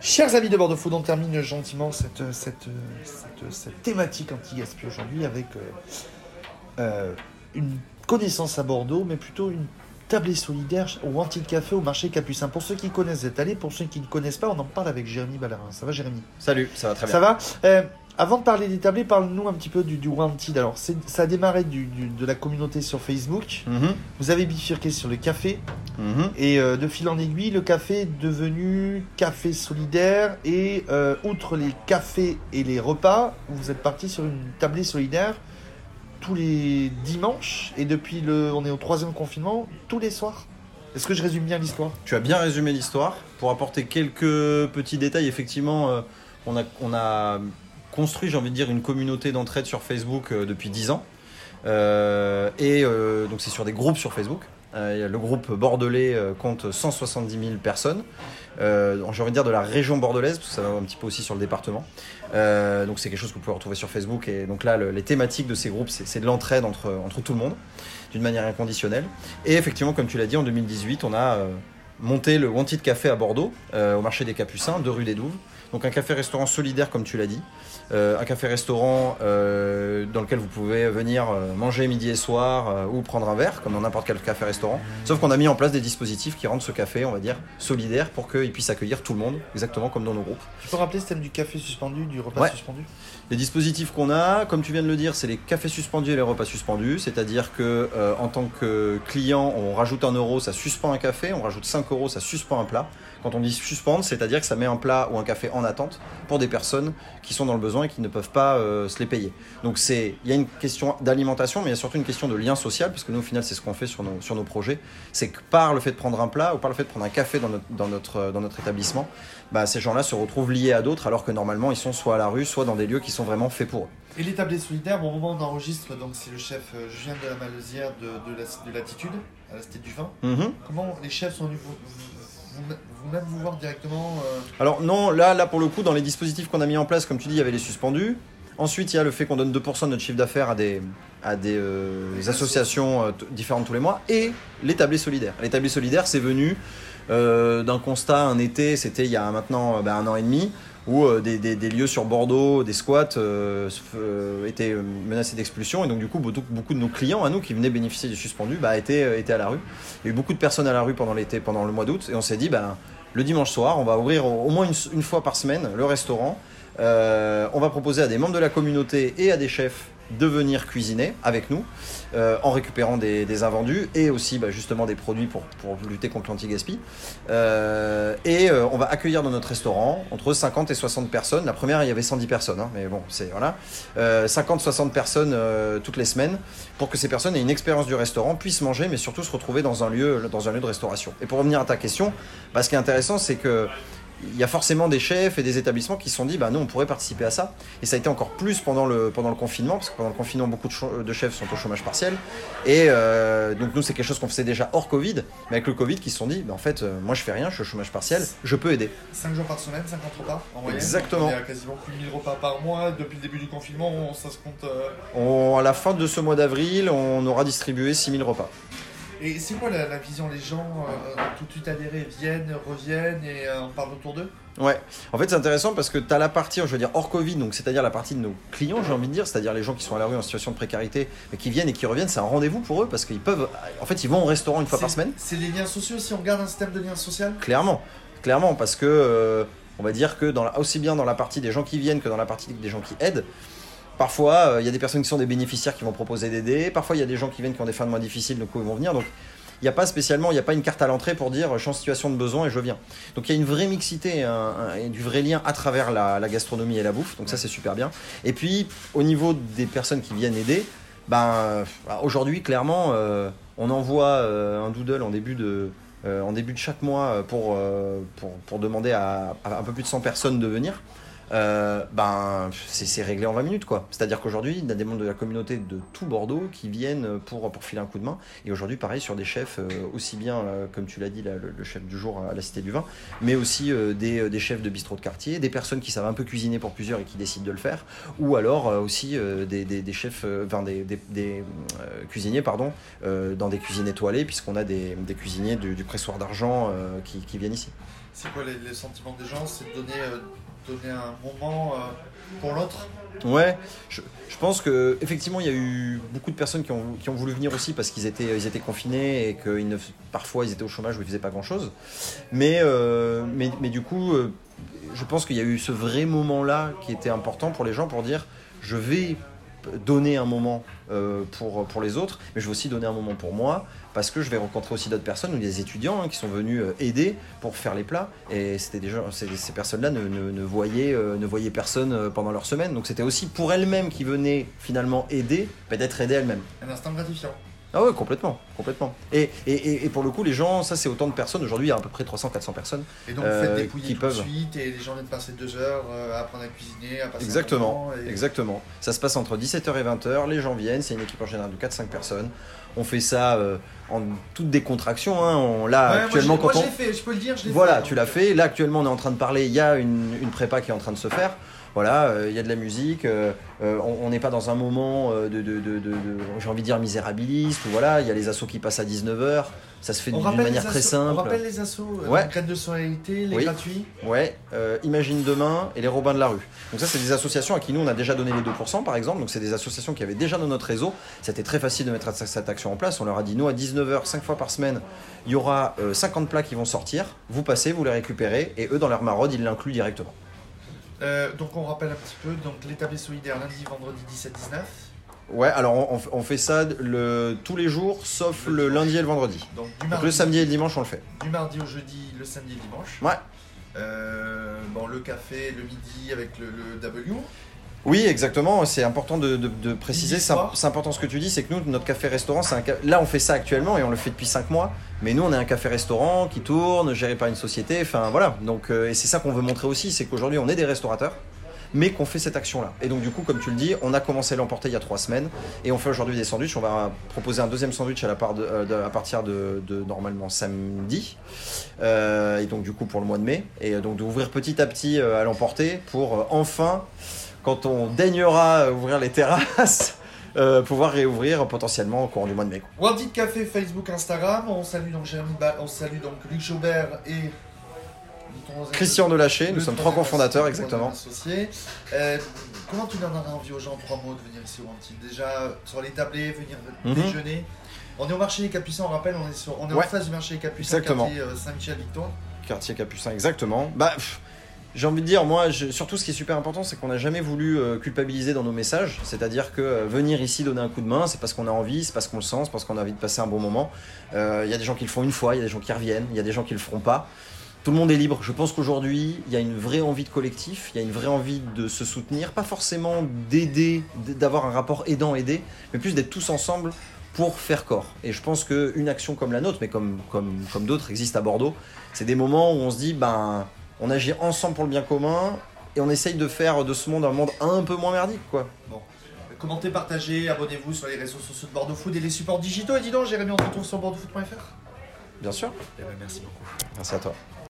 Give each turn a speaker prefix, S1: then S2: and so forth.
S1: Chers amis de Bordeaux Food, on termine gentiment cette, cette, cette, cette thématique anti-gaspi aujourd'hui avec euh, euh, une connaissance à Bordeaux, mais plutôt une tablée solidaire au Anti Café au marché Capucin. Pour ceux qui connaissent cette allée, pour ceux qui ne connaissent pas, on en parle avec Jérémy Ballarin. Ça va Jérémy?
S2: Salut, ça va très bien.
S1: Ça va? Euh, Avant de parler des tablés, parle-nous un petit peu du, du Wanted. Alors, ça a démarré du, du- de la communauté sur Facebook.
S2: Mhm,
S1: Vous avez bifurqué sur le café.
S2: mhm.
S1: Et euh, de fil en aiguille, le café est devenu café solidaire. Et euh, outre les cafés et les repas, vous êtes parti sur une tablée solidaire tous les dimanches. Et depuis le, on est au troisième confinement, tous les soirs. Est-ce que je résume bien l'histoire?
S2: Tu as bien résumé l'histoire. Pour apporter quelques petits détails, effectivement, euh, on, a, on a construit, j'ai envie de dire, une communauté d'entraide sur Facebook euh, depuis 10 ans. Euh, et euh, donc c'est sur des groupes sur Facebook. Le groupe bordelais compte 170 000 personnes. J'ai envie de dire de la région bordelaise, parce ça va un petit peu aussi sur le département. Donc c'est quelque chose que vous pouvez retrouver sur Facebook. Et donc là, le- les thématiques de ces groupes, c'est de l'entraide entre, entre tout le monde, d'une manière inconditionnelle. Et effectivement, comme tu l'as dit, en 2018, on a monté le Wanted Café à Bordeaux, euh, au marché des Capucins, de rue des Douves. Donc un café-restaurant solidaire, comme tu l'as dit. Euh, un café-restaurant euh, dans lequel vous pouvez venir manger midi et soir ou prendre un verre, comme dans n'importe quel café-restaurant. Sauf qu'on a mis en place des dispositifs qui rendent ce café, on va dire, solidaire pour qu'il puisse accueillir tout le monde, exactement comme dans nos groupes.
S1: Tu peux rappeler ce thème du café suspendu, du repas
S2: Ouais.
S1: suspendu?
S2: Les dispositifs qu'on a, comme tu viens de le dire, c'est les cafés suspendus et les repas suspendus. C'est-à-dire que en tant que client, on rajoute un euro, ça suspend un café. On rajoute 5 euros, ça suspend un plat. Quand on dit suspendre, c'est-à-dire que ça met un plat ou un café en attente pour des personnes qui sont dans le besoin et qui ne peuvent pas euh, se les payer. Donc il y a une question d'alimentation, mais il y a surtout une question de lien social, parce que nous au final c'est ce qu'on fait sur nos, projets. C'est que par le fait de prendre un plat ou par le fait de prendre un café euh, dans notre établissement, bah, ces gens-là se retrouvent liés à d'autres alors que normalement ils sont soit à la rue, soit dans des lieux qui sont vraiment faits pour eux.
S1: Et les tablés solidaires, bon, au moment où on enregistre, donc c'est le chef euh, Julien de la Malesière de, de, la- de Latitude, à la Cité du Vin.
S2: Mhm.
S1: Comment les chefs sont venus vous, vous, vous- vous-même vous voir directement euh,
S2: Alors non, là, là pour le coup, dans les dispositifs qu'on a mis en place, comme tu dis, il y avait les suspendus. Ensuite, il y a le fait qu'on donne 2% de notre chiffre d'affaires à des, à des euh, associations euh, t- différentes tous les mois et les tablés solidaires. Les tablés solidaires, c'est venu euh, d'un constat un été, c'était il y a maintenant ben, un an et demi, où euh, des, lieux sur Bordeaux, des squats euh, euh, étaient menacés d'expulsion et donc du coup beaucoup, de nos clients à nous qui venaient bénéficier du suspendu bah, étaient, à la rue. Il y a eu beaucoup de personnes à la rue pendant l'été, pendant le mois d'août et on s'est dit ben, le dimanche soir, on va ouvrir au moins une, fois par semaine le restaurant. On va proposer à des membres de la communauté et à des chefs de venir cuisiner avec nous euh, en récupérant des, des invendus et aussi bah, justement des produits pour, pour lutter contre l'anti-gaspi. Euh, et euh, on va accueillir dans notre restaurant entre 50 et 60 personnes. La première, il y avait 110 personnes, hein, mais bon, c'est voilà. Euh, 50-60 personnes toutes les semaines pour que ces personnes aient une expérience du restaurant, puissent manger, mais surtout se retrouver dans un lieu, dans un lieu de restauration. Et pour revenir à ta question, bah, ce qui est intéressant, c'est que il y a forcément des chefs et des établissements qui se sont dit bah nous on pourrait participer à ça et ça a été encore plus pendant le pendant le confinement parce que pendant le confinement beaucoup de, chefs sont au chômage partiel et euh, donc nous c'est quelque chose qu'on faisait déjà hors Covid mais avec le Covid qui se sont dit bah, en fait euh, moi je fais rien je suis au chômage partiel je peux aider
S1: 5 jours par semaine, 50 repas en moyenne.
S2: Exactement.
S1: Donc, On est à quasiment plus de 1000 repas par mois. Depuis le début du confinement, on- ça se compte. euh,
S2: On- à la fin de ce mois d'avril on aura distribué 6000 repas
S1: Et c'est quoi la, la vision Les gens euh, tout de suite adhéré, viennent, reviennent et euh, on parle autour d'eux?
S2: Ouais, en fait c'est intéressant parce que tu as la partie, je veux dire, hors Covid, donc c'est-à-dire la partie de nos clients, j'ai envie de dire, c'est-à-dire les gens qui sont à la rue en situation de précarité, mais qui viennent et qui reviennent, c'est un rendez-vous pour eux parce qu'ils peuvent, en fait, ils vont au restaurant une fois par semaine,
S1: C'est les liens sociaux si on regarde un système de liens sociaux?
S2: Clairement, clairement, parce que euh, on va dire que dans la- aussi bien dans la partie des gens qui viennent que dans la partie des gens qui aident. Parfois, euh, il y a des personnes qui sont des bénéficiaires qui vont proposer d'aider. Parfois, il y a des gens qui viennent qui ont des fins de mois difficiles, donc ils vont venir. Donc, il n'y a pas spécialement, il n'y a pas une carte à l'entrée pour dire je suis en situation de besoin et je viens. Donc il y a une vraie mixité un- un- et du vrai lien à travers la, la gastronomie et la bouffe. Donc ça c'est super bien. Et puis au niveau des personnes qui viennent aider, ben aujourd'hui clairement euh, on envoie euh, un doodle en début de euh, en début de chaque mois pour, pour, pour demander à, à un peu plus de 100 personnes de venir. Euh, ben c'est réglé en 20 minutes quoi. C'est-à-dire qu'aujourd'hui, il y a des membres de la communauté de tout Bordeaux qui viennent pour, pour filer un coup de main. Et aujourd'hui, pareil, sur des chefs, euh, aussi bien, euh, comme tu l'as dit, le, chef du jour à la Cité du Vin, mais aussi des, chefs de bistrot de quartier, des personnes qui savent un peu cuisiner pour plusieurs et qui décident de le faire, ou alors aussi des, chefs, enfin des, cuisiniers, pardon, dans des cuisines étoilées, puisqu'on a des, cuisiniers du, du pressoir d'argent qui, viennent ici.
S1: C'est quoi les, sentiments des gens? C'est de donner, donner un moment euh, pour l'autre
S2: Ouais, je, je pense que effectivement il y a eu beaucoup de personnes qui ont, qui ont voulu venir aussi parce qu'ils étaient, ils étaient confinés et que ils ne, parfois ils étaient au chômage ou ils faisaient pas grand chose. Mais, euh, mais, mais du coup, euh, je pense qu'il y a eu ce vrai moment là qui était important pour les gens pour dire je vais donner un moment euh, pour, pour les autres, mais je vais aussi donner un moment pour moi parce que je vais rencontrer aussi d'autres personnes ou des étudiants hein, qui sont venus euh, aider pour faire les plats. Et c'était déjà ces, personnes-là ne, ne, voyaient euh, ne voyaient personne pendant leur semaine. Donc c'était aussi pour elles-mêmes qui venaient finalement aider peut-être aider elles-mêmes.
S1: Un instant gratifiant.
S2: Ah ouais complètement complètement et, et, et, pour le coup les gens ça c'est autant de personnes aujourd'hui il y a à peu près 300-400 personnes
S1: Et donc
S2: Euh,
S1: vous faites dépouiller
S2: qui
S1: tout
S2: peuvent.
S1: de suite et les gens viennent passer deux heures euh, à apprendre à cuisiner, à passer un
S2: Exactement,
S1: moment, et-
S2: exactement. Ça se passe entre 17h et 20h, les gens viennent, c'est une équipe en général de 4-5 personnes. On fait ça euh, en toute décontraction. Hein. On, là,
S1: Ouais, moi,
S2: actuellement,
S1: moi,
S2: quand
S1: je
S2: on...
S1: fait, je peux le dire, je l'ai
S2: Voilà,
S1: fait.
S2: tu l'as
S1: donc,
S2: fait. Là, actuellement, on est en train de parler. Il y a une, une prépa qui est en train de se faire. Voilà, euh, il y a de la musique. euh, euh, on n'est pas dans un moment de, de, de, de- de- j'ai envie de dire, misérabiliste. Ou voilà, il y a les assos qui passent à 19h. Ça se fait d'une manière
S1: les
S2: très simple.
S1: on rappelle les assos,
S2: Ouais.
S1: graines de solidarité, les
S2: Oui.
S1: gratuits.
S2: Ouais, Imagine Demain et les Robins de la rue. Donc ça, c'est des associations à qui nous, on a déjà donné les 2%, par exemple. Donc c'est des associations qui avaient déjà dans notre réseau. C'était très facile de mettre cette action en place. On leur a dit, nous, à 19h, 5 fois par semaine, il y aura euh, 50 plats qui vont sortir. Vous passez, vous les récupérez. Et eux, dans leur maraude, ils l'incluent directement.
S1: Euh, donc on rappelle un petit peu, donc l'établissement solidaire lundi, vendredi 17-19.
S2: Ouais, alors on, fait ça le, tous les jours, sauf le lundi et le vendredi.
S1: Donc du
S2: Donc
S1: mardi,
S2: le samedi et le dimanche, on le fait.
S1: du mardi au jeudi, le samedi et le dimanche.
S2: Ouais.
S1: Euh, bon, le café le midi avec le, le W.
S2: Oui, exactement. C'est important de, de- de préciser. C'est important ce que tu dis, c'est que nous, notre café-restaurant, c'est un ca- là on fait ça actuellement et on le fait depuis 5 mois. Mais nous, on est un café-restaurant qui tourne, géré par une société. Enfin voilà. Donc euh, et c'est ça qu'on veut montrer aussi, c'est qu'aujourd'hui on est des restaurateurs, mais qu'on fait cette action-là. Et donc du coup, comme tu le dis, on a commencé à l'emporter il y a 3 semaines et on fait aujourd'hui des sandwichs. On va proposer un deuxième sandwich à, la part de, euh, à partir de, normalement samedi. Euh, et donc du coup pour le mois de mai. Et donc d'ouvrir petit à petit à l'emporter pour enfin quand on daignera ouvrir les terrasses, euh, pouvoir réouvrir potentiellement au courant du mois de mai.
S1: World Café, Facebook, Instagram. On salue donc Jérémy Ba- on salue donc Luc Jaubert et
S2: Christian Delaché, nous sommes trois cofondateurs exactement.
S1: Euh, comment tu donnerais envie aux gens en trois mots de venir ici au Eat Déjà sur les tablés, venir
S2: Mhm.
S1: déjeuner. On est au marché des Capucins, on rappelle, on est, sur, on est en face du marché des Capucins,
S2: Exactement.
S1: quartier euh, Saint-Michel-Victoire.
S2: Quartier Capucin, exactement. Bah, pff, j'ai envie de dire, moi, surtout ce qui est super important, c'est qu'on n'a jamais voulu euh, culpabiliser dans nos messages. C'est-à-dire que euh, venir ici donner un coup de main, c'est parce qu'on a envie, c'est parce qu'on le sent, c'est parce qu'on a envie de passer un bon moment. Euh, Il y a des gens qui le font une fois, il y a des gens qui reviennent, il y a des gens qui le feront pas. Tout le monde est libre. Je pense qu'aujourd'hui, il y a une vraie envie de collectif, il y a une vraie envie de se soutenir, pas forcément d'aider, d'avoir un rapport aidant-aidé, mais plus d'être tous ensemble pour faire corps. Et je pense qu'une action comme la nôtre, mais comme, comme, comme d'autres existent à Bordeaux, c'est des moments où on se dit, ben, on agit ensemble pour le bien commun et on essaye de faire de ce monde un monde un peu moins merdique, quoi.
S1: Commentez, partagez, abonnez-vous sur les réseaux sociaux de Bordeaux Food et les supports digitaux. Et dis donc, Jérémy, on retrouve sur bordeauxfoot.fr
S2: Bien sûr.
S1: Eh ben, merci beaucoup.
S2: Merci à toi.